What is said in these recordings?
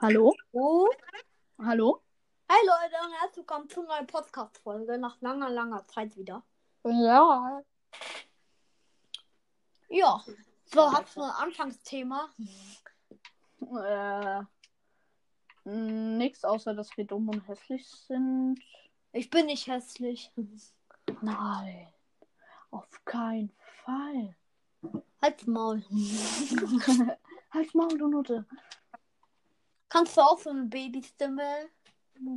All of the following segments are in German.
Hallo? Oh. Hallo? Hi Leute und herzlich willkommen zu einer neuen Podcast-Folge nach langer, langer Zeit wieder. Ja. Ja. So, hast du ein Anfangsthema? Äh, nix außer, dass wir dumm und hässlich sind. Ich bin nicht hässlich. Nein. Auf keinen Fall. Halt's Maul. Halt Maul, du Nutte. Kannst du auch so eine Babystimme?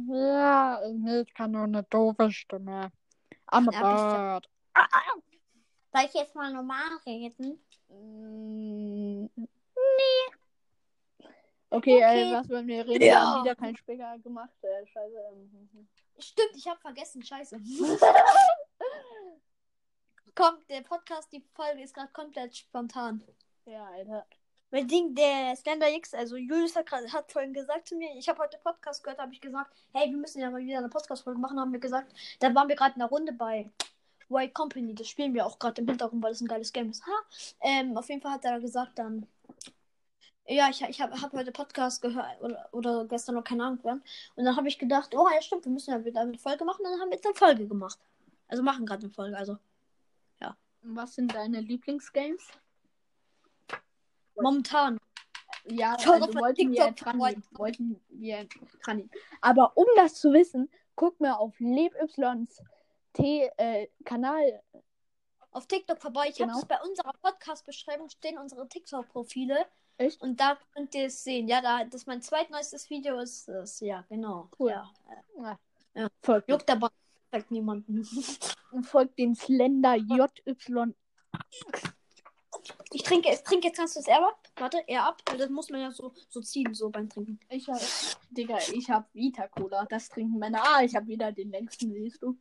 Ja, nee, ich kann nur eine doofe Stimme. I'm a Ja, bird. Soll ich jetzt mal normal reden? Mm, Nee. Okay, Okay. Äh, was wollen wir reden? Ja. Wir haben wieder keinen Spicker gemacht. Äh, scheiße. Stimmt, ich habe vergessen. Scheiße. Kommt, der Podcast, die Folge ist gerade komplett spontan. Ja, Alter. Weil Ding, der Slender X, also Julius hat, hat vorhin gesagt zu mir, ich habe heute Podcast gehört, habe ich gesagt, hey, wir müssen ja mal wieder eine Podcast-Folge machen, haben wir gesagt. Da waren wir gerade in der Runde bei White Company, das spielen wir auch gerade im Hintergrund, weil das ein geiles Game ist. Ha! Ähm, auf jeden Fall hat er gesagt dann, ja, ich, ich habe hab heute Podcast gehört oder, oder gestern noch keine Ahnung wann. Und dann habe ich gedacht, oh ja, stimmt, wir müssen ja wieder eine Folge machen. Und dann haben wir jetzt eine Folge gemacht. Also machen gerade eine Folge, also Was sind deine Lieblingsgames? Momentan. Ja, Schau also mal wollten wir nehmen. Wollten wir dran nehmen. Aber um das zu wissen, guck mir auf LebYs T äh, Kanal. auf TikTok vorbei. Ich Genau. habe es bei unserer Podcast-Beschreibung stehen unsere TikTok-Profile. Echt? Und da könnt ihr es sehen. Ja, da, das ist mein zweitneuestes Video ist es. Ja, genau. Cool. Ja. Ja. Ja. Folgt, Juckt dabei sagt niemanden. folgt den Slender JY. Ich trinke, ich trinke jetzt kannst du es eher ab. Warte, eher ab. Das muss man ja so, so ziehen, so beim Trinken. Ich hab, Digga, ich hab Vita Cola. Das trinken Männer. Ah, ich hab wieder den längsten, siehst du.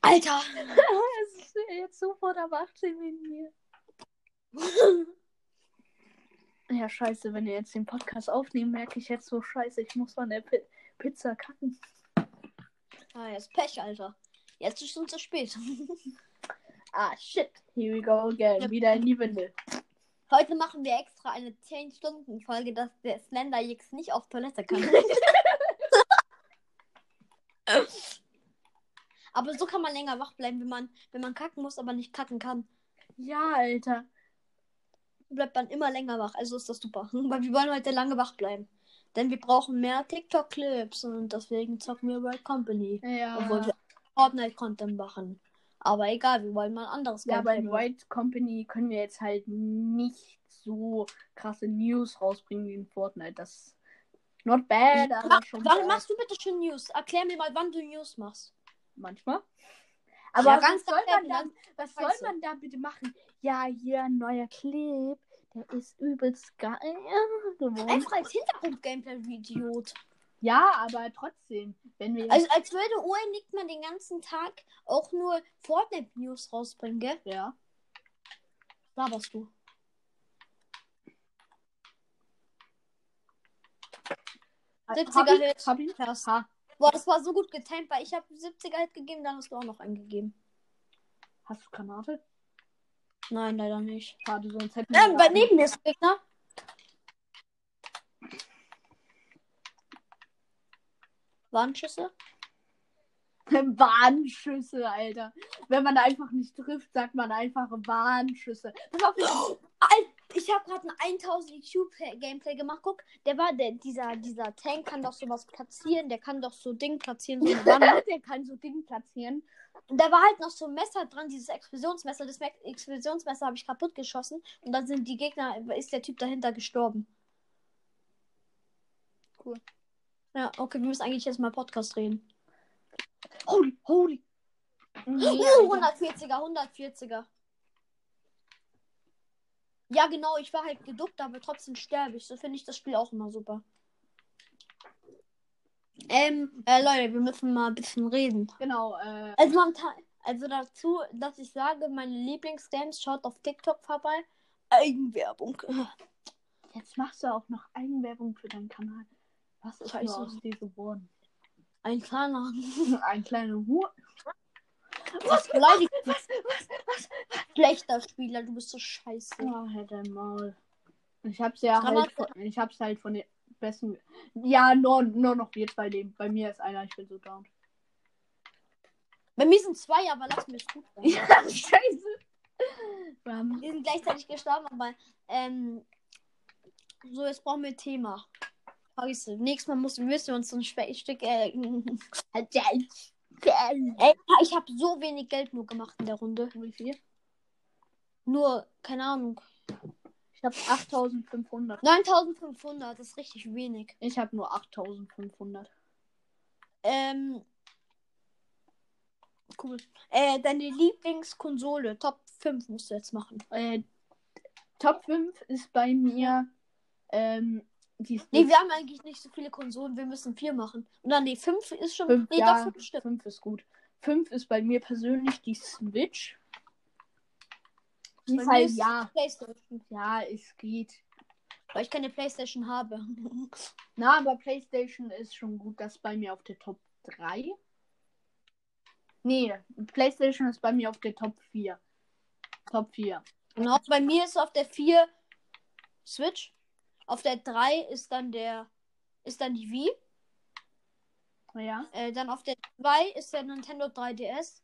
Alter! Es ist jetzt sofort ab 18 mit mir. Ja, scheiße, wenn wir jetzt den Podcast aufnehmen, merke ich jetzt so scheiße, ich muss von der Pi Pizza kacken. ah, jetzt Pech, Alter. Jetzt ist es schon zu spät. Ah, shit. Here we go again. Ja. Wieder in die Windel. Heute machen wir extra eine 10-Stunden-Folge, dass der Slender jetzt nicht auf Toilette kann. aber so kann man länger wach bleiben, wenn man, wenn man kacken muss, aber nicht kacken kann. Ja, Alter. Bleibt man immer länger wach. Also ist das super. Weil wir wollen heute lange wach bleiben. Denn wir brauchen mehr TikTok-Clips und deswegen zocken wir World Company. Ja. Obwohl wir Fortnite-Content machen. Aber egal, wir wollen mal ein anderes ja, Gameplay White Company können wir jetzt halt nicht so krasse News rausbringen wie in Fortnite. Das not bad, aber Mach, schon wann bad. machst du bitte schon News? Erklär mir mal, wann du News machst. manchmal. Aber Ja, was soll man dann, was soll man da bitte machen? Ja, hier ein neuer Clip. Der ist übelst geil geworden. Einfach als Hintergrund-Gameplay, du Idiot. Ja, aber trotzdem, wenn wir Also als würde Owen man den ganzen Tag auch nur Fortnite-News rausbringen, gell? ja. Laberst du. Hab 70er ich, Hit. hab ich? Fast. Ha. Boah, das war so gut getimt, weil ich habe 70er Hit gegeben, dann hast du auch noch eingegeben. Hast du Granate? Nein, leider nicht. Schade, sonst hätten Ähm, bei wir. neben mir ist Gegner. Warnschüsse? Warnschüsse, Alter. Wenn man einfach nicht trifft, sagt man einfach Warnschüsse. Pass auf, Alter, ich habe gerade ein 1000 IQ-Gameplay gemacht. Guck, der war, der, dieser, dieser Tank kann doch sowas platzieren. Der kann doch so Ding platzieren, so der kann so Dinge platzieren. Und da war halt noch so ein Messer dran, dieses Explosionsmesser. Das Me- Explosionsmesser habe ich kaputt geschossen. Und dann sind die Gegner, ist der Typ dahinter gestorben. Cool. Ja, okay, wir müssen eigentlich jetzt mal Podcast reden. Holy, holy. Nee, Uh, Alter. 140er, 140er. Ja, genau, ich war halt geduckt, aber trotzdem sterbe ich. So finde ich das Spiel auch immer super. Ähm, äh, Leute, wir müssen mal ein bisschen reden. Genau, äh. Also, momentan, also dazu, dass ich sage, meine Lieblingsgames, schaut auf TikTok vorbei. Eigenwerbung. Jetzt machst du auch noch Eigenwerbung für deinen Kanal. Was ist Scheiße. aus dir geworden? Ein kleiner. Ein kleiner Hu. Was beleidigt dich? Was, was, was? Schlechter Spieler, du bist so scheiße. Oh, halt dein Maul. Ich hab's ja halt von, ich hab's halt von den besten. Ja, nur, nur noch wir zwei leben. Bei mir ist einer, ich bin so down. Bei mir sind zwei, aber lass mir es gut sein. Ja, scheiße. Wir sind gleichzeitig gestorben, aber ähm, so, jetzt brauchen wir ein Thema. Scheiße. Nächstes Mal müssen, müssen wir uns so ein Stück. Äh, Ey, ich habe so wenig Geld nur gemacht in der Runde. Wie viel? Nur, keine Ahnung. Ich habe 8500. 9500, das ist richtig wenig. Ich habe nur 8500. Ähm. Cool. Äh, deine Lieblingskonsole, Top 5 musst du jetzt machen. Äh, Top 5 ist bei mir. Ähm, die Nee, wir haben eigentlich nicht so viele Konsolen, wir müssen vier machen. Und dann, nee, 5 ist schon. Fünf, nee, ja, doch, 5 stimmt. 5 ist gut. 5 ist bei mir persönlich die Switch. Die halt, ist ja, PlayStation, ja, es geht. weil ich keine PlayStation habe. Na, aber PlayStation ist schon gut. Das ist bei mir auf der Top 3. Nee, PlayStation ist bei mir auf der Top 4. Top 4. Genau, bei mir ist auf der 4 Switch. Auf der 3 ist dann der ist dann die Wii. Ja. Äh, dann auf der 2 ist der Nintendo 3DS.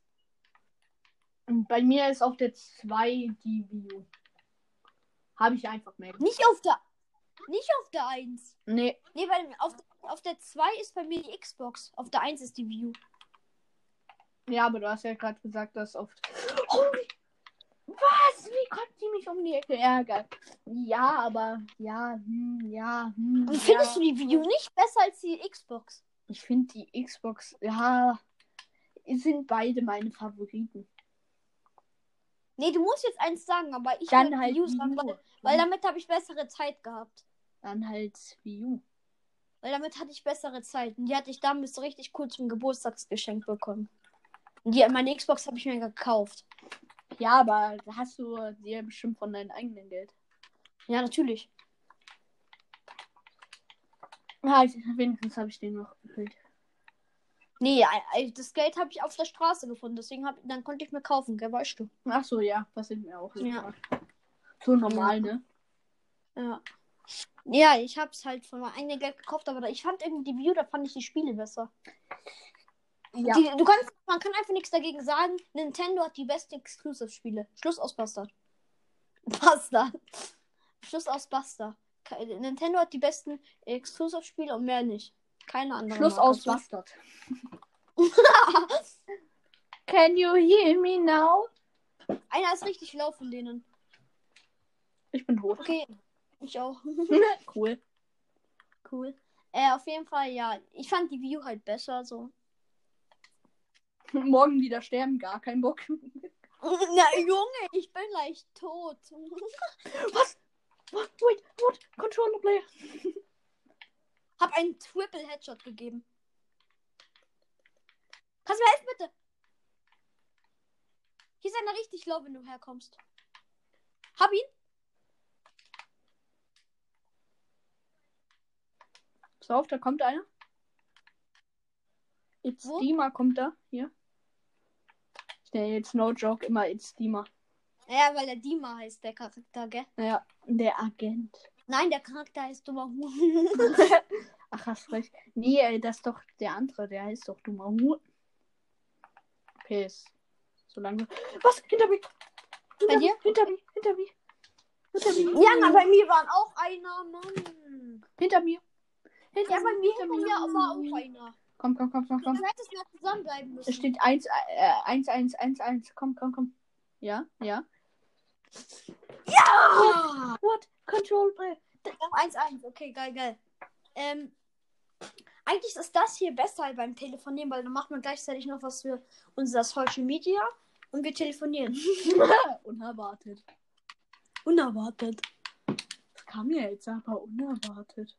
Und bei mir ist auf der 2 die Wii U. Habe ich einfach mehr. Nicht auf der nicht auf der 1. Nee, Nee, bei, auf, auf der 2 ist bei mir die Xbox. Auf der 1 ist die Wii U. ja, aber du hast ja gerade gesagt, dass oft. Holy. Was? Wie konnte die mich um die Ecke ärgern? Ja, aber ja, hm, ja, hm, Und ja. findest du die Wii U nicht besser als die Xbox? Ich finde die Xbox, ja, sind beide meine Favoriten. Nee, du musst jetzt eins sagen, aber ich Dann halt Wii U sagen, weil, weil damit habe ich bessere Zeit gehabt. Dann halt Wii U. Weil damit hatte ich bessere Zeit. Und die hatte ich damals so richtig cool zum Geburtstagsgeschenk bekommen. Und die, meine Xbox habe ich mir gekauft. Ja, aber hast du dir bestimmt von deinem eigenen Geld. Ja, natürlich. Ja, ich, wenigstens habe ich den noch gefüllt. Nee, das Geld habe ich auf der Straße gefunden. Deswegen hab, dann konnte ich mir kaufen, gell, weißt du. Ach so, ja, passiert mir auch. Ja. So normal, ne? Ja. Ja, ich habe es halt von meinem eigenen Geld gekauft, aber ich fand irgendwie die View, da fand ich die Spiele besser. Ja. Die, du kannst, man kann einfach nichts dagegen sagen. Nintendo hat die besten Exclusive-Spiele. Schluss aus Bastard. Bastard. Schluss aus Bastard. Nintendo hat die besten Exclusive-Spiele und mehr nicht. Keine andere. Schluss aus Bastard. Can you hear me now? Einer ist richtig low von denen. Ich bin tot. Okay, ich auch. cool. cool. Äh, auf jeden Fall, ja. Ich fand die View halt besser, so. Morgen wieder sterben, gar kein Bock. Na, Junge, ich bin gleich tot. Was? What? Wait, what? Controller Player. Hab einen Triple Headshot gegeben. Kannst du mir helfen, bitte? Hier ist einer richtig low, wenn du herkommst. Hab ihn. Pass auf, da kommt einer. It's Wo? Dima kommt da. Hier. Der jetzt no joke immer It's Dima. Ja, weil der Dima heißt, der Charakter, gell? Ja, der Agent. Nein, der Charakter heißt dummer Huhn. Ach, hast recht. Nee, ey, das ist doch der andere. Der heißt doch dummer Hu. Okay, ist so lange. Was? Hinter mir! Hinter Bei dir? Hinter mir, hinter mir. Hinter mir. ja, na, bei mir waren auch einer, Mann. Hinter mir. Hinter Ja, bei mir hinter mir war auch einer. Komm, komm, komm, komm, Du komm. hättest mehr zusammenbleiben müssen. Es steht 1, äh, 1, 1, 1, 1. Komm, komm, komm. Ja, ja. Ja! What? Control Play. 1-1, okay, geil, geil. Ähm, eigentlich ist das hier besser beim Telefonieren, weil dann macht man gleichzeitig noch was für unser Social Media und wir telefonieren. Unerwartet. Unerwartet. Das kam ja jetzt aber unerwartet.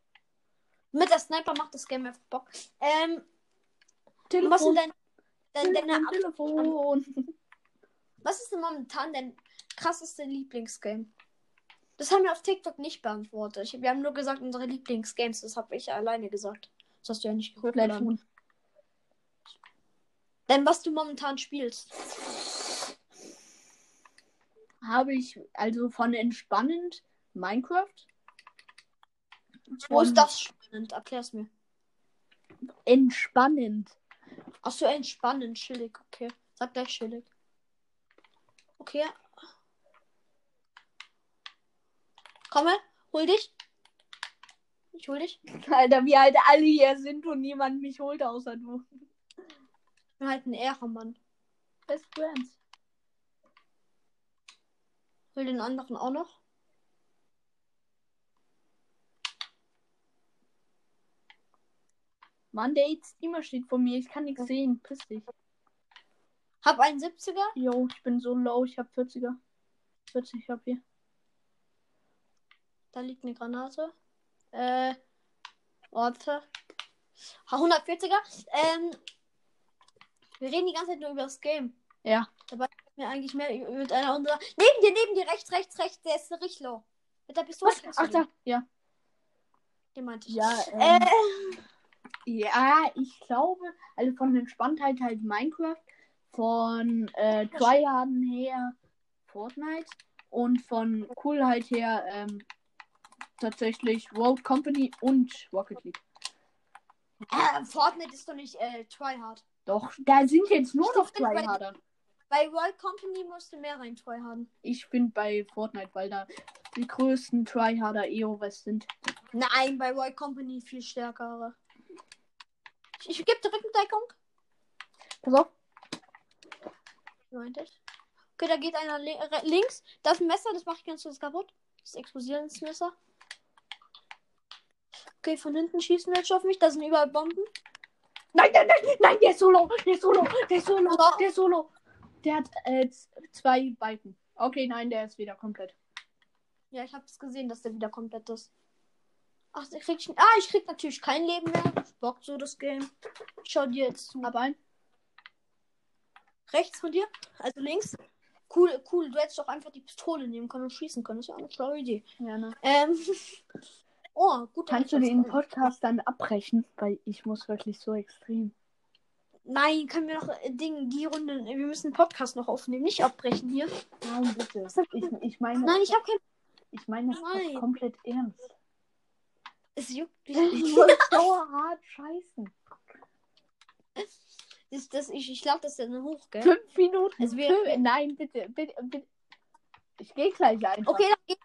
Mit der Sniper macht das Game einfach Bock. Ähm, Telefon. was, sind denn, denn, deine, Telefon, was ist denn momentan dein krasseste Lieblingsgame? Das haben wir auf TikTok nicht beantwortet. Wir haben nur gesagt, unsere Lieblingsgames. Das habe ich alleine gesagt. Das hast du ja nicht gehört. Telefon. Denn was du momentan spielst. Habe ich also von entspannend Minecraft. Wo ist das? entspannend? Erklär's mir. Entspannend. Ach so, entspannend, chillig, okay. Sag gleich chillig. Okay. Komme, hol dich. Ich hol dich. Alter, wie halt alle hier sind und niemand mich holt außer du. Ich bin halt ein Ehrenmann. Best Friends. Will den anderen auch noch? Mann, der Steamer steht vor mir. Ich kann nichts sehen. Piss dich. Hab einen 70er. Yo, ich bin so low. Ich hab 40er. 40 hab hier. Da liegt eine Granate. Äh, warte. Ha, 140er. Ähm, wir reden die ganze Zeit nur über das Game. Ja. Dabei mir eigentlich mehr mit einer unserer. Neben dir, neben dir, rechts, rechts, rechts, der ist richtig low. Mit der Pistole. Ach, da. Ja. Den meinte ich. Ja, Äh, ähm, ja, ich glaube, also von Entspanntheit halt Minecraft, von äh, Tryharden her Fortnite und von Coolheit her ähm, tatsächlich Rogue Company und Rocket League. äh, Fortnite ist doch nicht äh, Tryhard. Doch, da sind jetzt nur noch bei- Tryharder. Bei Royal Company musste mehr rein Tryharden. Ich bin bei Fortnite, weil da die größten Tryharder EOWs sind. Nein, bei Royal Company viel stärkere. Ich, gebe direkt eine Deckung. Pass auf. Meinte ich. Okay, da geht einer li links. Da ist ein Messer, das mache ich ganz kurz kaputt. Das Explosierensmesser. Okay, von hinten schießen welche auf mich. Da sind überall Bomben. Nein, nein, nein, nein, der ist solo, der ist solo, der ist solo, der ist solo. Der hat äh, zwei Balken. Okay, nein, der ist wieder komplett. Ja, ich habe es gesehen, dass der wieder komplett ist. Ach, ich. Ah, ich krieg natürlich kein Leben mehr. Bockt so das Game. Ich schau dir jetzt. Aber ein. Rechts von dir? Also links? Cool, cool. Du hättest doch einfach die Pistole nehmen können und schießen können. Das ist ja eine schlaue Idee. Ja, ne. Ähm. Oh, gut. Kannst du ich den Podcast dann abbrechen? Weil ich muss wirklich so extrem. Nein, können wir noch äh, Ding, die Runde. Wir müssen den Podcast noch aufnehmen, nicht abbrechen hier. Nein, bitte. Ich, ich meine, Nein, ich habe kein. ich meine das Nein. komplett ernst. Es juckt Ich mich. muss dauerhart scheißen. Das, das, ich ich glaube, das ist eine Hoch, gell? Fünf Minuten. Also wir- Fünf, nein, bitte, bitte, bitte. Ich gehe gleich einfach. Okay, dann geh,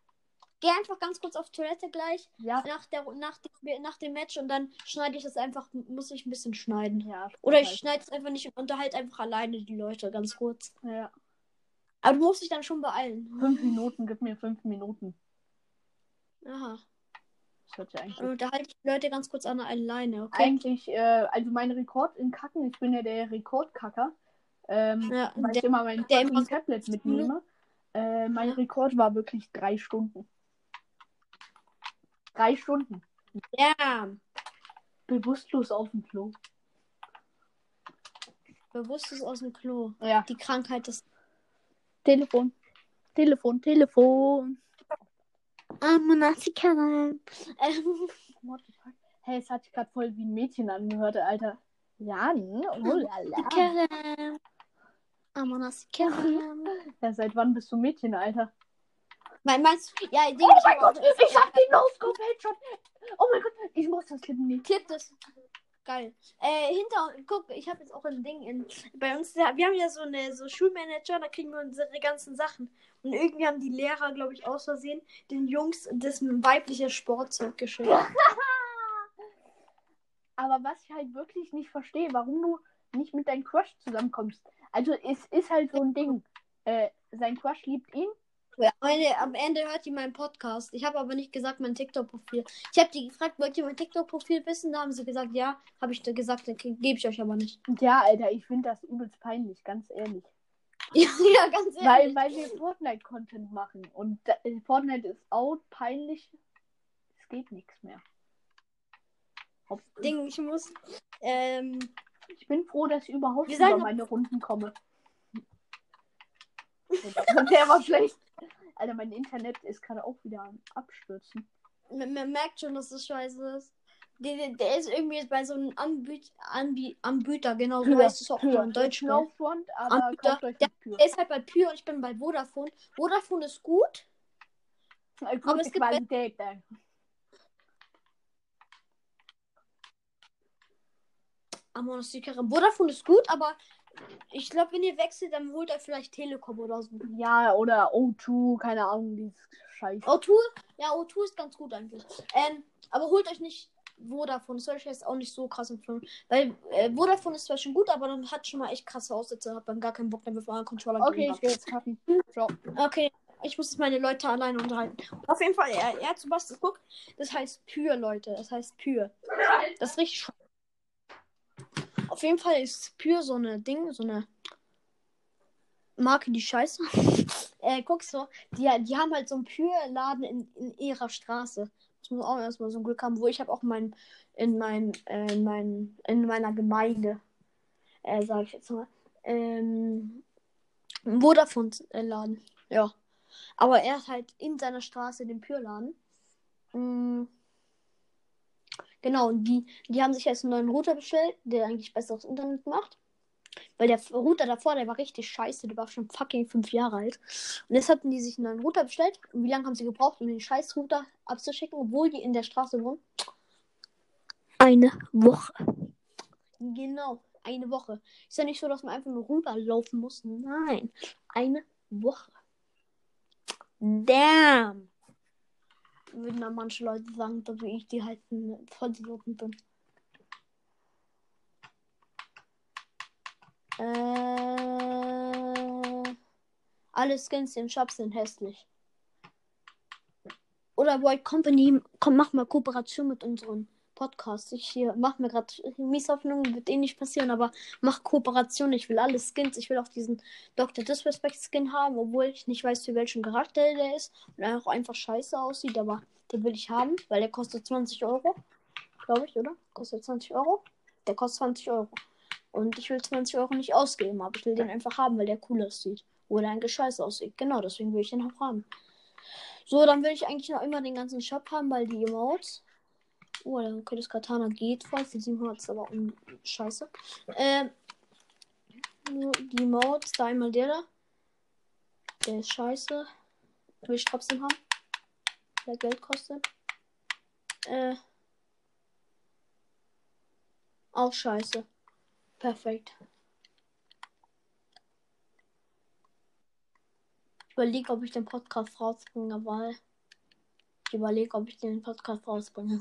geh einfach ganz kurz auf Toilette gleich Ja. nach, der, nach, dem, nach dem Match und dann schneide ich das einfach, muss ich ein bisschen schneiden. Ja. Oder ich halt. schneide es einfach nicht und unterhalte einfach alleine die Leute ganz kurz. Ja. Aber du musst dich dann schon beeilen. Fünf Minuten, gib mir fünf Minuten. Aha. Das hört sich eigentlich. Dann unterhalte ich die Leute ganz kurz an alleine, okay? Eigentlich, äh, also mein Rekord in Kacken, ich bin ja der Rekordkacker. Ähm, Ja, weil der- ich immer mein der immer- Tablet mitnehme. Äh, mein Ja. Rekord war wirklich drei Stunden. Drei Stunden. Ja, Bewusstlos auf dem Klo. bewusstes aus dem Klo. Ja. Die Krankheit des. Telefon. Telefon, Telefon. Ähm, What the fuck? Hey, es hat sich gerade voll wie ein Mädchen angehört, Alter. Jan, oh lala. Ammonasikaram. Ja, seit wann bist du Mädchen, Alter? Mein, meinst du? Ja, Ding, Oh ich mein Gott, ich hab den No-Scope-Headshot. Oh mein Gott, ich muss das Klippen. Clip das. Geil. Äh, hinter, guck, ich habe jetzt auch ein Ding in. Bei uns, wir haben ja so eine so Schulmanager, da kriegen wir unsere ganzen Sachen. Und irgendwie haben die Lehrer, glaube ich, aus Versehen den Jungs das weibliche Sportzeug geschickt. Aber was ich halt wirklich nicht verstehe, warum du nicht mit deinem Crush zusammenkommst. Also es ist halt so ein Ding. Äh, sein Crush liebt ihn. Ja, meine, am Ende hört die meinen Podcast. Ich habe aber nicht gesagt mein TikTok-Profil. Ich habe die gefragt, wollt ihr mein TikTok-Profil wissen? Da haben sie gesagt, ja. Habe ich da gesagt, dann gebe ich euch aber nicht. Und ja, Alter, ich finde das übelst peinlich, ganz ehrlich. Ja, ja ganz ehrlich. Weil, weil wir Fortnite-Content machen. Und äh, Fortnite ist out, peinlich. Es geht nichts mehr. Ob- Ding, ich muss. Ähm, Ich bin froh, dass ich überhaupt Wir über sagen- meine Runden komme. Der war schlecht. Alter, mein Internet ist gerade auch wieder am Abstürzen. man, man merkt schon, dass das scheiße ist. Der, der, ist irgendwie bei so einem Anbiet, Anbie, Anbieter, genau so heißt es auch Pür. in Deutsch. Ne? Snowfront, aber Anbieter, der-. Der ist halt bei Pür und ich bin bei Vodafone. Vodafone ist gut. Äh, aber es gibt Qualität. ey. Amon ist die Karre. Vodafone ist gut, aber ich glaube, wenn ihr wechselt, dann holt er vielleicht Telekom oder so. Ja, oder O2, keine Ahnung, die ist scheiße. O2? Ja, O2 ist ganz gut eigentlich. Ähm, aber holt euch nicht Vodafone. Ich jetzt auch nicht so krass empfehlen. Weil äh, Vodafone ist zwar schon gut, aber dann hat schon mal echt krasse Aussätze. Hat dann gar keinen Bock mehr mit einem Controller. Okay, ich gehe jetzt kacken. Ciao. Okay, ich muss jetzt meine Leute alleine unterhalten. Auf jeden Fall, er, er hat Sebastian, guck, das heißt Pür, Leute. Das heißt Pür. Das ist richtig sch- Auf jeden Fall ist Pür so eine Ding, so eine Marke, die scheiße. äh, guck so, die, die haben halt so einen Pür-Laden in, in ihrer Straße. Das muss auch erstmal so ein Glück haben, wo ich habe auch mein, in mein, äh, in mein, in meiner Gemeinde, äh, sag ich jetzt mal, ähm, Vodafone-Laden. Ja. Aber er hat halt in seiner Straße den Pürladen. Mm. Genau, und die, die haben sich jetzt einen neuen Router bestellt, der eigentlich besseres Internet macht. Weil der Router davor, der war richtig scheiße, der war schon fucking fünf Jahre alt. Und jetzt hatten die sich einen neuen Router bestellt. Und wie lange haben sie gebraucht, um den scheiß Router abzuschicken, obwohl die in der Straße wohnen? Eine Woche. Genau, eine Woche. Ist ja nicht so, dass man einfach nur rüberlaufen muss. Nein, eine Woche. Damn. Würden dann manche Leute sagen, dass ich die halt ein Vollidioten bin. Äh, alle Skins im Shop sind hässlich. Oder White Company, komm, mach mal Kooperation mit unseren Podcasts. Ich hier mach mir gerade Mieshoffnung, wird eh nicht passieren, aber mach Kooperation. Ich will alle Skins. Ich will auch diesen Dr. Disrespect Skin haben, obwohl ich nicht weiß, für welchen Charakter der ist. Und er auch einfach scheiße aussieht, aber den will ich haben, weil der kostet 20 Euro. Glaube ich, oder? Kostet 20 Euro? Der kostet 20 Euro. Und ich will 20 Euro nicht ausgeben, aber ich will den einfach haben, weil der cool aussieht. Oder ein Gescheiß aussieht. Genau, deswegen will ich den auch haben. So, dann will ich eigentlich noch immer den ganzen Shop haben, weil die Emotes. Oh, der okay, das Katana geht voll. Die 700 ist aber um scheiße. Ähm, die Emotes, da einmal der da. Der ist scheiße. Will ich trotzdem haben. Der Geld kostet. Äh. Auch scheiße. Perfekt. Ich überlege, ob ich den Podcast rausbringe, weil ich überlege, ob ich den Podcast rausbringe.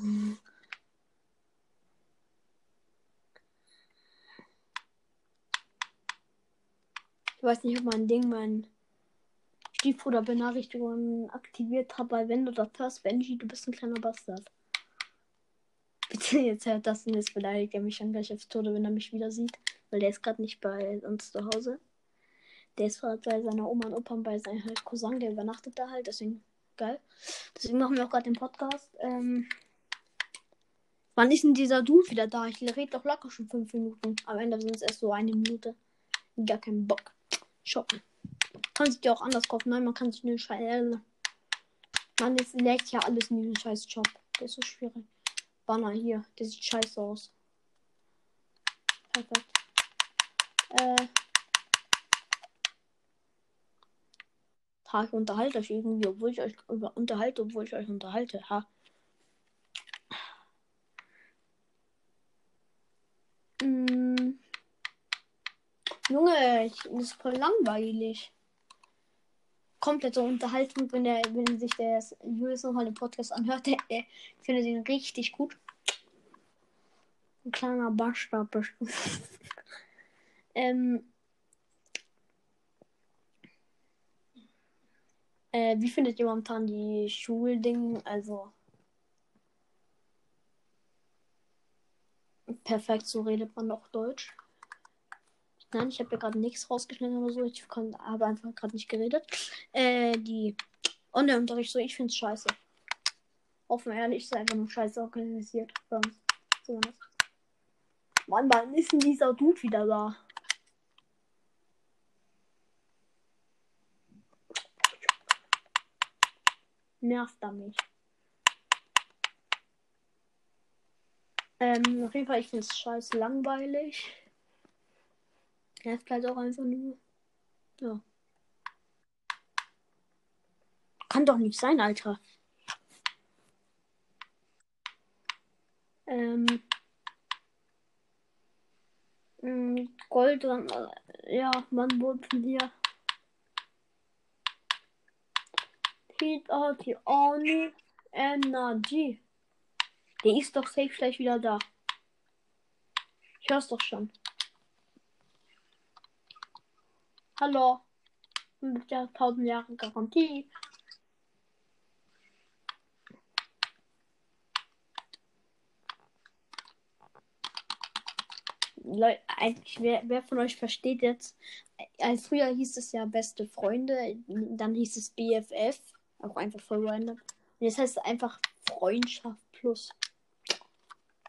Ich weiß nicht, ob mein Ding mein Stiefbruder Benachrichtigungen aktiviert hat, weil wenn du das hörst, Benji, du bist ein kleiner Bastard. Jetzt hört das und jetzt beleidigt er mich dann gleich aufs Tode, wenn er mich wieder sieht. Weil der ist gerade nicht bei uns zu Hause. Der ist gerade bei seiner Oma und Opa und bei seinem halt Cousin, der übernachtet da halt, deswegen geil. Deswegen machen wir auch gerade den Podcast. Ähm, wann ist denn dieser Dude wieder da? Ich rede doch locker schon fünf Minuten. Am Ende sind es erst so eine Minute. Gar keinen Bock. Shoppen. Kann sich ja auch anders kaufen. Nein, man kann sich nur Scheiß. Mann, jetzt legt ja alles in diesen scheiß Job. Der ist so schwierig. Banner hier. Der sieht scheiße aus. Perfekt. Äh. Ha, ich unterhalte euch irgendwie, obwohl ich euch über unterhalte, obwohl ich euch unterhalte. Ha. Mm. Junge, ich, das ist voll langweilig. Komplett so Unterhaltung, wenn der, wenn sich der Julius nochmal den Podcast anhört, der, der findet ihn richtig gut. Ein kleiner Bastard bestimmt. ähm, Äh, wie findet ihr momentan die Schulding? Also. Perfekt, so redet man doch Deutsch. Nein, ich habe ja gerade nichts rausgeschnitten oder so. Ich habe einfach gerade nicht geredet. Äh, die Online-Unterricht, so, ich finde es scheiße. Offen ehrlich, ist einfach nur scheiße organisiert. Uns. Zumindest. Mann, wann ist denn dieser Dude wieder da? nervt er mich. Ähm, auf jeden Fall, ich finde es scheiß langweilig. Nervt halt auch einfach nur. Ja. Kann doch nicht sein, Alter. Ähm. Gold dran. äh, Ja, man wurde von hier. Heat out die Oni Energy. Der ist doch safe gleich wieder da. Ich hör's doch schon. Hallo. Mit der 1000 Jahre Garantie. Leute, eigentlich, wer, wer von euch versteht jetzt, als früher hieß es ja beste Freunde, dann hieß es BFF, auch einfach voll random. Und jetzt heißt es einfach Freundschaft plus.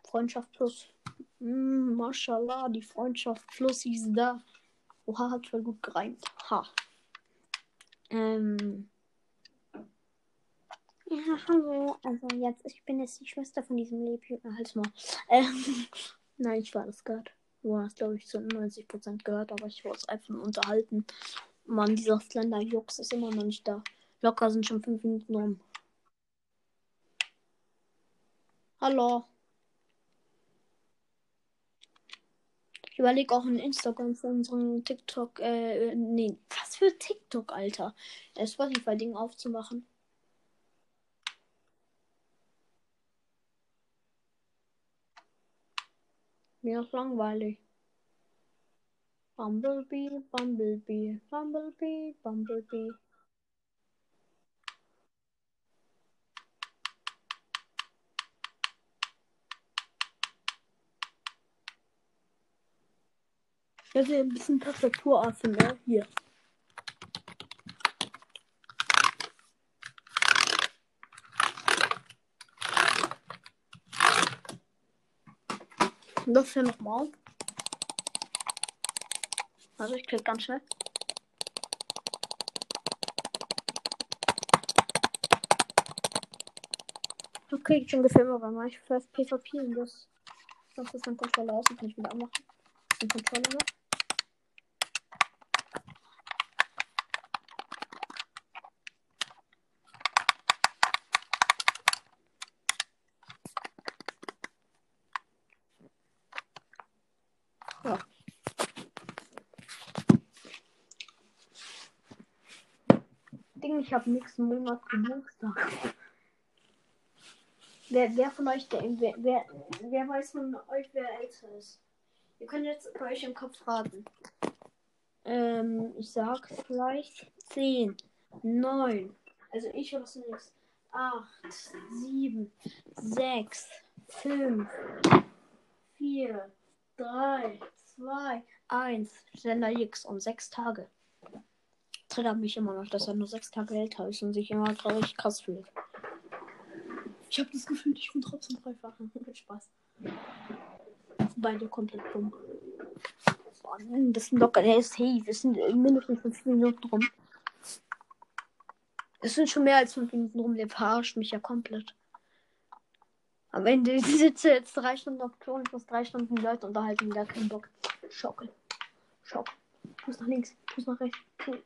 Freundschaft plus. Mm, Mashallah, die Freundschaft plus ist da. Oha, hat voll gut gereimt. Ha. Ähm. Ja, hallo. Also jetzt, ich bin jetzt die Schwester von diesem Lebjünger. Halt's mal. Ähm, nein, ich war das gerade. Du hast, glaube ich, zu 90% gehört, aber ich wollte es einfach nur unterhalten. Mann, dieser Slender Jux ist immer noch nicht da. Locker sind schon 5 Minuten rum. Hallo. Ich überlege auch ein Instagram für unseren TikTok, äh, nee, was für TikTok, Alter? Äh, Spotify-Ding aufzumachen. Mir ist langweilig. Bumblebee, Bumblebee, Bumblebee, Bumblebee. Das ist ein bisschen Tastaturaffe, ne? Hier. Und das hier nochmal. Also ich klick ganz schnell. Okay, ich schon gefilmt, aber mach ich vielleicht PvP und das. Das ist mein Controller aus und kann ich wieder anmachen. Den Controller noch. Ja. Ding, ich habe nächsten Monat Geburtstag. Wer, wer von euch, der, wer, wer, wer weiß von euch, wer älter ist? Ihr könnt jetzt bei euch im Kopf raten. Ähm, ich sag vielleicht 10, 9. Also ich oder nichts. 8, 7, 6, 5, 4, 3, 2, 1. Sender X um 6 Tage. Triggert mich immer noch, dass er nur 6 Tage älter ist und sich immer richtig krass fühlt. Ich habe das Gefühl, ich bin trotzdem dreifach. Spaß. Beide komplett dumm. Boah, Das sind locker, der ist safe. Es sind mindestens 5 Minuten rum. Es sind schon mehr als 5 Minuten rum. Der verarscht mich ja komplett. Am Ende sitze jetzt drei Stunden auf Klo und ich muss drei Stunden Leute unterhalten. Gar keinen Bock. Schocke. Schock. Fuß nach links. Fuß nach rechts. Fuß.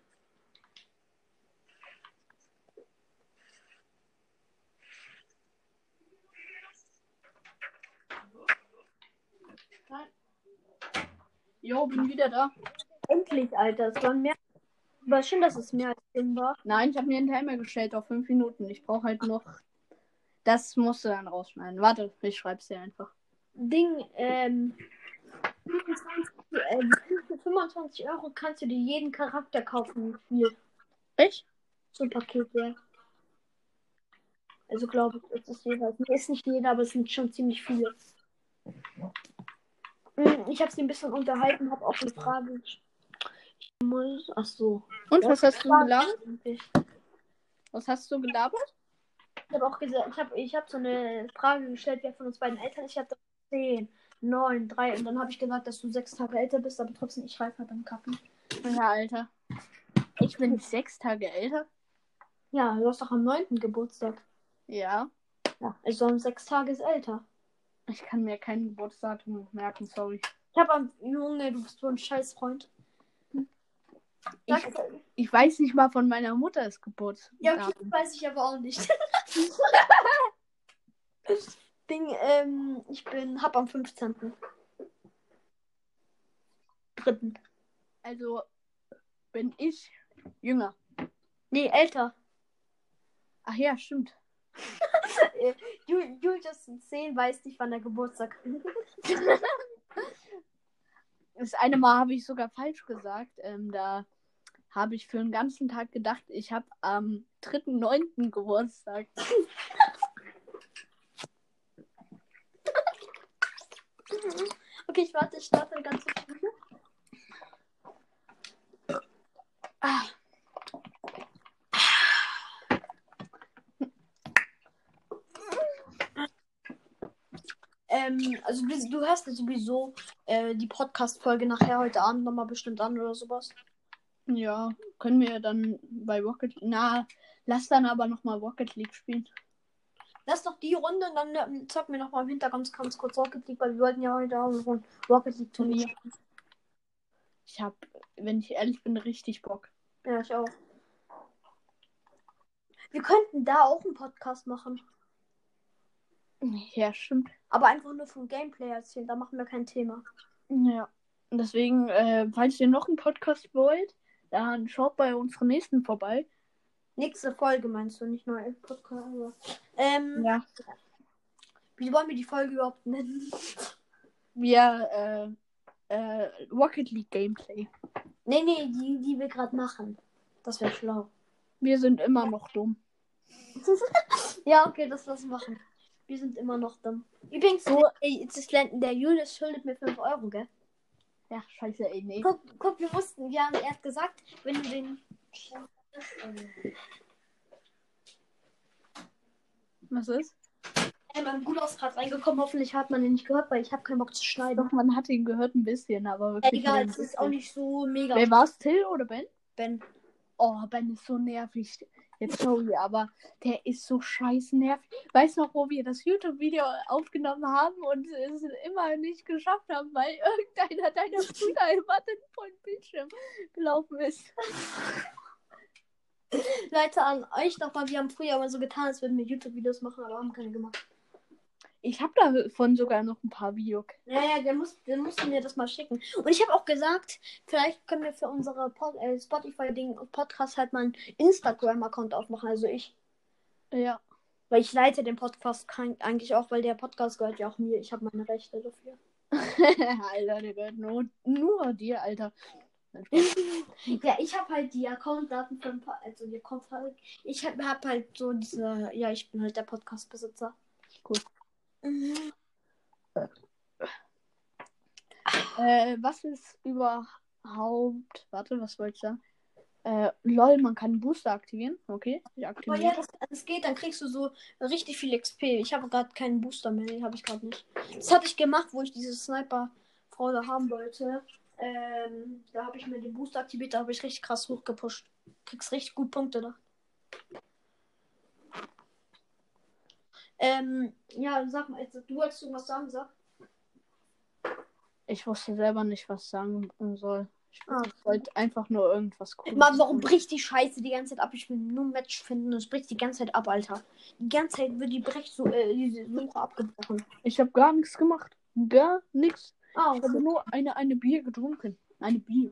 Jo, bin wieder da. Endlich, Alter. Es waren mehr. Aber schön, dass es mehr als 10 war. Nein, ich habe mir einen Timer gestellt auf 5 Minuten. Ich brauche halt noch. Das musst du dann rausschneiden. Warte, ich schreib's dir einfach. Ding, ähm. 25, ähm, für 25 Euro kannst du dir jeden Charakter kaufen im Spiel. Ich? So ein Paket, ja. Also glaube ich, ist es jeweils. Nee, Ist nicht jeder, aber es sind schon ziemlich viele. Hm, Ich habe sie ein bisschen unterhalten, habe auch eine Frage. Ich muss. Ach so. Und was hast du gelabert? Was hast du gelabert? Ich habe auch gesagt, ich habe ich hab so eine Frage gestellt, wer von uns beiden Eltern ist. Ich hatte 10, 9, 3 und dann habe ich gesagt, dass du sechs Tage älter bist, aber trotzdem, ich schreibe halt beim Kacken. Ja, Alter. Ich bin sechs Tage älter. Ja, du hast doch am 9. Geburtstag. Ja. Ja, also um sechs Tage ist älter. Ich kann mir kein Geburtsdatum merken, sorry. Ich habe am Junge, du bist so ein Scheißfreund. Ich, Sag, ich weiß nicht mal von meiner Mutter das Geburtsdatum. ja, okay, das weiß ich aber auch nicht. Ding, ähm, ich bin, hab am 15. dritten. Also bin ich jünger. Nee, älter. Ach ja, stimmt. Ju- Julius 10 weiß nicht, wann der Geburtstag hat. Das eine Mal habe ich sogar falsch gesagt. Ähm, da habe ich für den ganzen Tag gedacht, ich habe am 3.9. Geburtstag. Okay, ich warte, ich starte ganz kurz. Ah. Ähm, also du hörst ja sowieso äh, die Podcast-Folge nachher heute Abend nochmal bestimmt an oder sowas. Ja, können wir dann bei Rocket Na, lass dann aber nochmal Rocket League spielen. Lass doch die Runde und dann ähm, zocken wir nochmal im Hintergrund ganz kurz Rocket League, weil wir wollten ja heute Abend ein Rocket League Turnier. Ich habe, wenn ich ehrlich bin, richtig Bock. Ja, ich auch. Wir könnten da auch einen Podcast machen. Ja, stimmt. Aber einfach nur vom Gameplay erzählen. Da machen wir kein Thema. Ja. Und deswegen, äh, falls ihr noch einen Podcast wollt, dann schaut bei unserer nächsten vorbei. Nächste Folge meinst du, nicht neue Podcast. aber- Ähm, Ja. wie wollen wir die Folge überhaupt nennen? Wir, äh, äh, Rocket League Gameplay. Nee, nee, die, die wir gerade machen. Das wäre schlau. Wir sind immer noch dumm. Ja, okay, das lass machen. Wir sind immer noch dumm. Übrigens, So- ey, jetzt ist Len- der Julius schuldet mir 5 Euro, gell? Ja, scheiße, ey, nee. Guck, guck, wir mussten, wir haben, er hat gesagt, wenn du den. Was ist? Ey, mein ist gerade reingekommen, hoffentlich hat man den nicht gehört, weil ich habe keinen Bock zu schneiden. Doch, man hat ihn gehört ein bisschen, aber wirklich. nur Egal, es ist auch nicht so mega. Wer war's, Till oder Ben? Ben. Oh, Ben ist so nervig. Jetzt sorry, aber der ist so scheiß nervig. Weißt du noch, wo wir das YouTube-Video aufgenommen haben und es immer nicht geschafft haben, weil irgendeiner deiner Brüder immer den vollen Bildschirm gelaufen ist. Leute, an euch nochmal, wir haben früher immer so getan, als würden wir YouTube-Videos machen, aber haben keine gemacht. Ich habe davon sogar noch ein paar Videos. Ja, ja, der muss, der musste mir das mal schicken. Und ich habe auch gesagt, vielleicht können wir für unsere Pod äh, Spotify-Ding Podcast halt mal einen Instagram-Account aufmachen. Also ich. Ja. Weil ich leite den Podcast eigentlich auch, weil der Podcast gehört ja auch mir. Ich habe meine Rechte dafür. Alter, der gehört nur, nur dir, Alter. Ja, ich habe halt die Account-Daten von. Also die Account halt. Ich habe hab halt so diese. Ja, ich bin halt der Podcast-Besitzer. Cool. Mhm. Äh, was ist überhaupt. Warte, was wollte ich sagen? Äh, lol, man kann Booster aktivieren. Okay, ich Aber aktiviere. ja, das, das geht, dann kriegst du so richtig viel XP. Ich habe gerade keinen Booster mehr, den habe ich gerade nicht. Das hatte ich gemacht, wo ich diese Sniper-Frau da haben wollte. Ähm, da habe ich mir den Booster aktiviert, da habe ich richtig krass hochgepusht. Kriegst richtig gut Punkte da. Ähm, ja, sag mal, du wolltest irgendwas sagen, sag. Ich wusste selber nicht, was ich sagen soll. Ich Ah. wollte einfach nur irgendwas cooles. Mann, warum bricht die Scheiße die ganze Zeit ab? Ich will nur ein Match finden und es bricht die ganze Zeit ab, Alter. Die ganze Zeit wird die Brech so, äh, diese Suche abgebrochen. Ich habe gar nichts gemacht. Gar nichts. Ah, Ich habe nur eine, eine Bier getrunken. Eine Bier.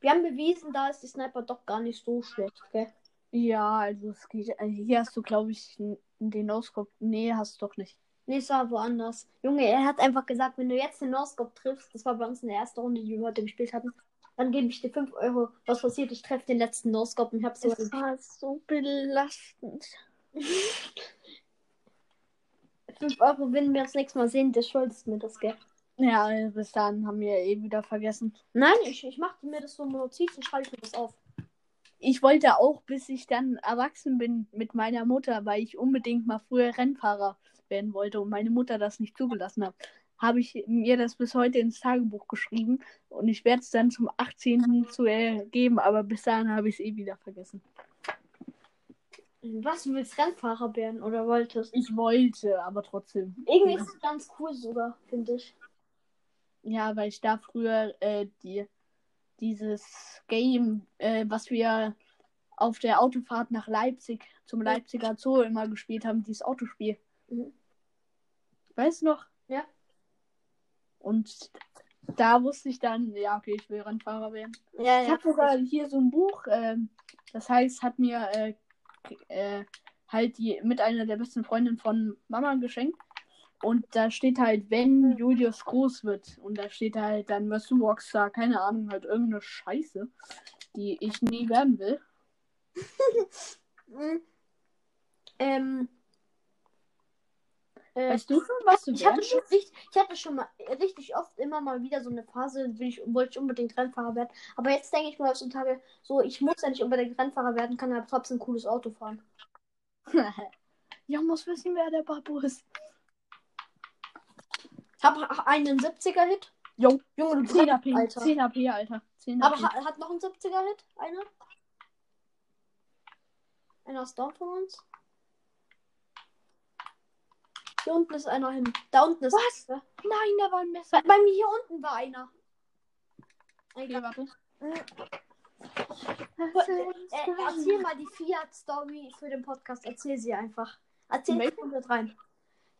Wir haben bewiesen, da ist die Sniper doch gar nicht so schlecht, gell? Ja, also es geht. äh, Hier hast du, glaube ich, den Ausguck. Nee, hast du doch nicht. Nee, es war woanders. Junge, er hat einfach gesagt, wenn du jetzt den No-Scope triffst, das war bei uns in der ersten Runde, die wir heute gespielt hatten, dann gebe ich dir 5 Euro. Was passiert? Ich treffe den letzten No-Scope und ich hab's. Es war so belastend. 5 Euro, wenn wir das nächste Mal sehen, der schuldest mir das, gell? Ja, bis dann haben wir eh wieder vergessen. Nein, ich, ich mache mir das so Notiz und schreibe mir das auf. Ich wollte auch, bis ich dann erwachsen bin mit meiner Mutter, weil ich unbedingt mal früher Rennfahrer werden wollte und meine Mutter das nicht zugelassen hat, habe ich mir das bis heute ins Tagebuch geschrieben und ich werde es dann zum 18. zu äh, geben, aber bis dahin habe ich es eh wieder vergessen. Was, du willst Rennfahrer werden oder wolltest? Ich wollte, aber trotzdem. Irgendwie ist es ganz cool sogar, finde ich. Ja, weil ich da früher äh, die, dieses Game, äh, was wir auf der Autofahrt nach Leipzig zum. Leipziger Zoo immer gespielt haben, dieses Autospiel. Mhm. Weißt du noch? Ja. Und da wusste ich dann, ja, okay, ich will Rennfahrer werden. Ja, Ich ja. habe sogar hier so ein Buch, ähm, das heißt, hat mir äh, äh, halt die mit einer der besten Freundinnen von Mama geschenkt. Und da steht halt, wenn Julius groß wird. Und da steht halt, dann wirst du Rockstar, keine Ahnung, halt irgendeine Scheiße, die ich nie werden will. Ähm. Äh, Weißt du schon, was du ich hatte schon richtig, ich hatte schon mal richtig oft immer mal wieder so eine Phase, will ich, wollte ich unbedingt Rennfahrer werden. Aber jetzt denke ich mir heutzutage so, ich muss ja nicht unbedingt Rennfahrer werden, kann aber trotzdem ein cooles Auto fahren. ja, muss wissen, wer der Babu ist. Hab einen 70er Hit. Jo, Junge, du 10 AP, Alter. 10 AP, Alter. 10 Aber AP. ha hat noch einen 70er Hit? Einer? Einer ist down von uns. Hier unten ist einer hin. Da unten ist Was? einer. Nein, da war ein Messer. Bei, mir hier unten war einer. Okay, warte. Äh, erzähl mal die Fiat-Story für den Podcast. Erzähl sie einfach. Erzähl komplett rein.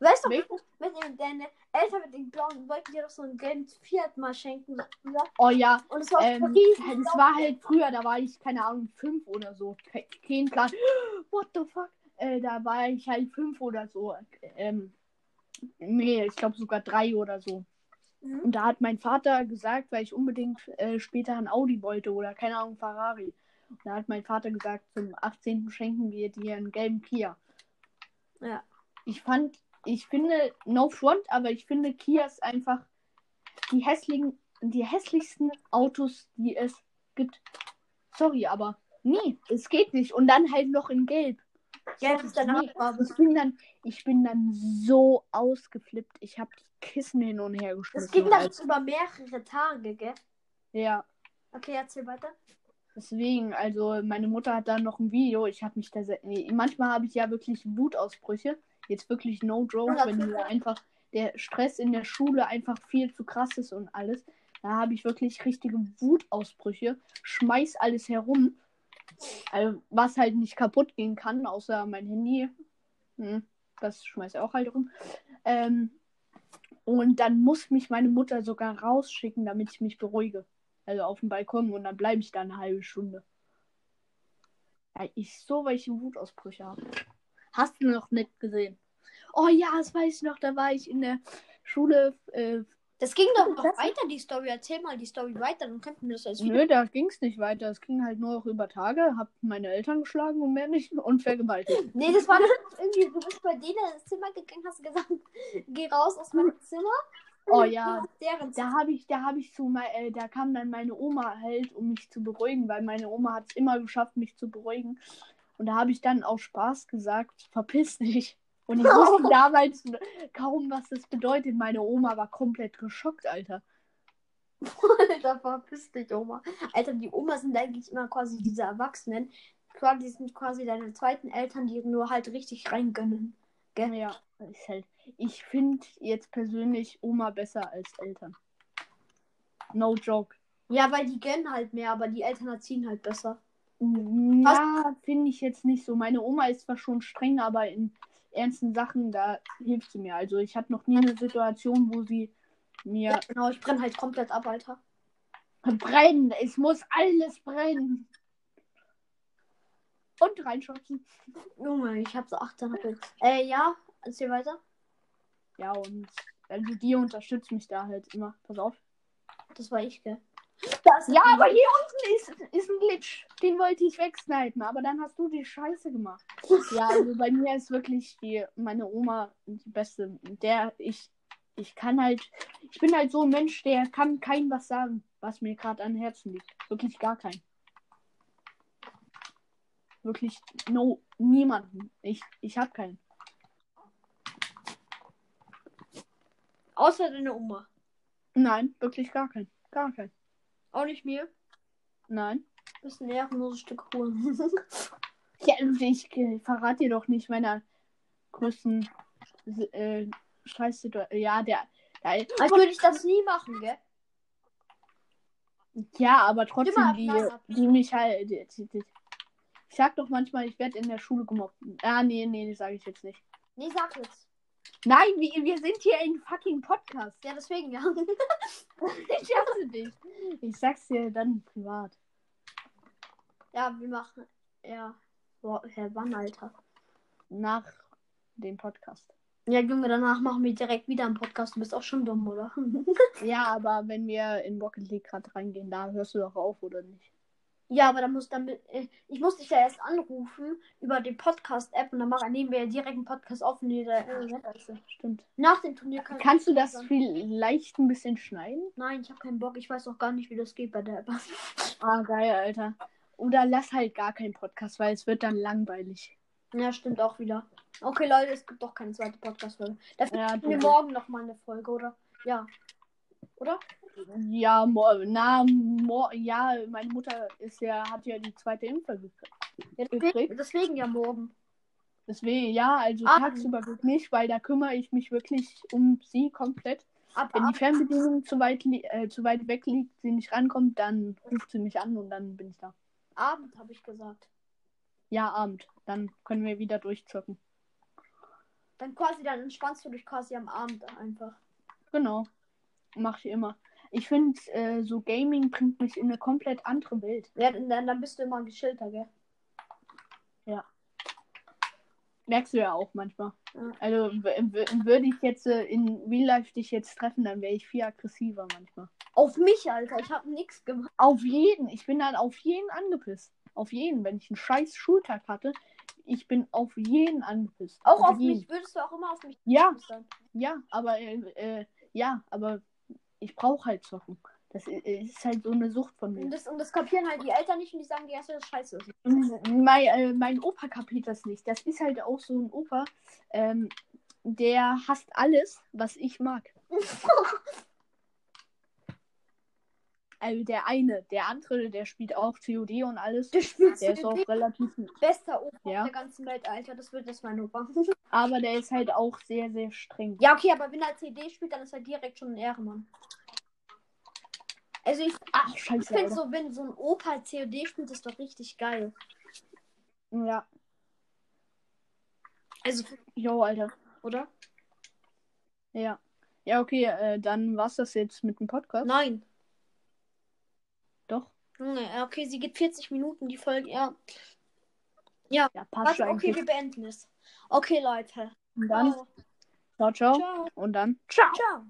Du weißt doch, Welche? wenn deine Eltern mit den blauen wollten dir doch so einen gelben Fiat mal schenken. Ja? Oh ja, Und es war ähm, das war halt früher, da war ich, keine Ahnung, fünf oder so. Ke- Kein Plan. What the fuck? Äh, da war ich halt fünf oder so. Ähm, nee, ich glaube sogar drei oder so. Mhm. Und da hat mein Vater gesagt, weil ich unbedingt äh, später ein Audi wollte oder keine Ahnung, Ferrari. Und da hat mein Vater gesagt, zum 18. schenken wir dir einen gelben Kia. Ja. Ich fand, ich finde, no front, aber ich finde Kias einfach die hässlichen, die hässlichsten Autos, die es gibt. Sorry, aber nee, es geht nicht. Und dann halt noch in Gelb. Gelb ist deine Nee. Ich bin dann, ich bin dann so ausgeflippt. Ich habe die Kissen hin und her geschmissen. Das ging dann Alter. über mehrere Tage, gell? Ja, Okay, erzähl weiter. deswegen, also meine Mutter hat da noch ein Video. Ich habe mich da sehr, nee, manchmal habe ich ja wirklich Wutausbrüche. Jetzt wirklich no joke, wenn mir einfach der Stress in der Schule einfach viel zu krass ist und alles. Da habe ich wirklich richtige Wutausbrüche, schmeiß alles herum. Also, was halt nicht kaputt gehen kann, außer mein Handy. Hm, das schmeiß ich auch halt rum. Ähm, und dann muss mich meine Mutter sogar rausschicken, damit ich mich beruhige. Also auf dem Balkon und dann bleibe ich da eine halbe Stunde. Ja, ich so welche Wutausbrüche habe. Hast du noch nicht gesehen? Oh ja, das weiß ich noch, da war ich in der Schule. Äh, Das ging doch noch weiter, die Story. Erzähl mal die Story weiter, dann könnten wir das als nö, da ging es nicht weiter. Es ging halt nur noch über Tage. Hab meine Eltern geschlagen und mehr nicht und vergewaltigt. Nee, das war doch irgendwie, du bist bei denen ins Zimmer gegangen, hast gesagt, geh raus aus meinem Zimmer. Oh ja, da habe ich, da habe ich mal, äh, da kam dann meine Oma halt, um mich zu beruhigen, weil meine Oma hat es immer geschafft, mich zu beruhigen. Und da habe ich dann aus Spaß gesagt, verpiss dich. Und ich wusste damals kaum, was das bedeutet. Meine Oma war komplett geschockt, Alter. Alter, verpiss dich, Oma. Alter, die Omas sind eigentlich immer quasi diese Erwachsenen. Quasi sind quasi deine zweiten Eltern, die nur halt richtig reingönnen. Ja, ist halt. Ich finde jetzt persönlich Oma besser als Eltern. No joke. Ja, weil die gönnen halt mehr, aber die Eltern erziehen halt besser. Ja, finde ich jetzt nicht so. Meine Oma ist zwar schon streng, aber in ernsten Sachen, da hilft sie mir. Also ich hatte noch nie eine Situation, wo sie mir Ja, genau, ich brenne halt komplett ab, Alter. brennen. Es muss alles brennen. Und reinschubsen. Junge, ich hab so 18 Appel. Äh, ja, erzähl weiter. Ja, und also die unterstützt mich da halt immer. Pass auf. Das war ich, gell? Das Ja, aber hier unten ist, ist ein Glitch. Den wollte ich wegsnipen, aber dann hast du die Scheiße gemacht. Ja, also bei mir ist wirklich die, meine Oma die beste. Der ich, ich kann halt, ich bin halt so ein Mensch, der kann keinem was sagen, was mir gerade an Herzen liegt. Wirklich gar kein. Wirklich no, niemanden. Ich, ich hab keinen. Außer deine Oma. Nein, wirklich gar keinen. Gar keinen. Auch nicht mir. Nein. Bist ein ehrenloses Stück Hohn. Ja, ich äh, verrate dir doch nicht meiner größten äh, Scheißsituation. Ja, der, der. Als würde ich das nie machen, gell? Ja, aber trotzdem, die, die mich halt. Die, die, ich sag doch manchmal, ich werde in der Schule gemobbt. Ah, nee, nee, das sage ich jetzt nicht. Nee, sag jetzt. Nein, wir, wir sind hier in fucking Podcast. Ja, deswegen, ja. Ich hasse dich. Ich sag's dir dann privat. ja, wir machen. Ja. Boah, Herr wann, Alter? Nach dem Podcast. Ja, Junge, danach machen wir direkt wieder einen Podcast. Du bist auch schon dumm, oder? Ja, aber wenn wir in Rocket League gerade reingehen, da hörst du doch auf, oder nicht? Ja, aber dann muss dann. äh, Ich muss dich ja erst anrufen über die Podcast-App und dann machen, nehmen wir ja direkt einen Podcast auf und die, äh, Webseite. Stimmt. Nach dem Turnier kann Kannst du das vielleicht ein bisschen schneiden? Nein, ich habe keinen Bock. Ich weiß auch gar nicht, wie das geht bei der App. Ah, geil, Alter. Oder lass halt gar keinen Podcast, weil es wird dann langweilig. Ja, stimmt auch wieder. Okay, Leute, es gibt doch keine zweite Podcast-Folge. Dafür Ja, machen wir morgen noch mal eine Folge, oder? Ja. Oder? Ja, na, ja, meine Mutter ist ja, hat ja die zweite Impfung gekriegt. Ja, deswegen, ja morgen. Deswegen, ja, also Ah. tagsüber geht nicht, weil da kümmere ich mich wirklich um sie komplett. Ab, Wenn ab, die Fernbedienung zu weit, äh, zu weit weg liegt, sie nicht rankommt, dann ruft sie mich an und dann bin ich da. Abend habe ich gesagt. Ja, Abend. Dann können wir wieder durchzocken. Dann quasi, dann entspannst du dich quasi am Abend einfach. Genau. Mach ich immer. Ich finde, äh, so Gaming bringt mich in eine komplett andere Welt. Ja, dann, dann bist du immer geschilter, gell? Merkst du ja auch manchmal. Ja. Also würde ich jetzt äh, in Real Life dich jetzt treffen, dann wäre ich viel aggressiver manchmal. Auf mich, Alter. Ich habe nichts gemacht. Auf jeden. Ich bin dann auf jeden angepisst. Auf jeden. Wenn ich einen scheiß Schultag hatte, ich bin auf jeden angepisst. Auch auf jeden. mich. Würdest du auch immer auf mich Ja, flüstern? ja, aber äh, äh, ja, aber ich brauche halt zocken. Das ist halt so eine Sucht von Und mir. das, und das kapieren halt die Eltern nicht und die sagen, die erste ist scheiße. Mein, äh, mein Opa kapiert das nicht. Das ist halt auch so ein Opa, ähm, der hasst alles, was ich mag. Also der eine, der andere, der spielt auch COD und alles. Der spielt Der ist auch relativ, Bester Opa Ja. der ganzen Welt, Alter. Das wird das mein Opa. aber der ist halt auch sehr, sehr streng. ja, okay, aber wenn er CD spielt, dann ist er direkt schon ein Ehrenmann. Also ich, Ach, ich scheiße. finde Alter. so, wenn so ein Opa COD spielt, ist doch richtig geil. Ja, Also, jo, Alter. oder? Ja. Ja, okay, äh, dann war's das jetzt mit dem Podcast. Nein. Junge, okay, sie geht 40 Minuten, die Folge, ja. Ja, Ja, passt warte, okay, wir beenden es. Okay, Leute. Und dann, Ciao. ciao, ciao. Ciao. Und dann, ciao. Ciao.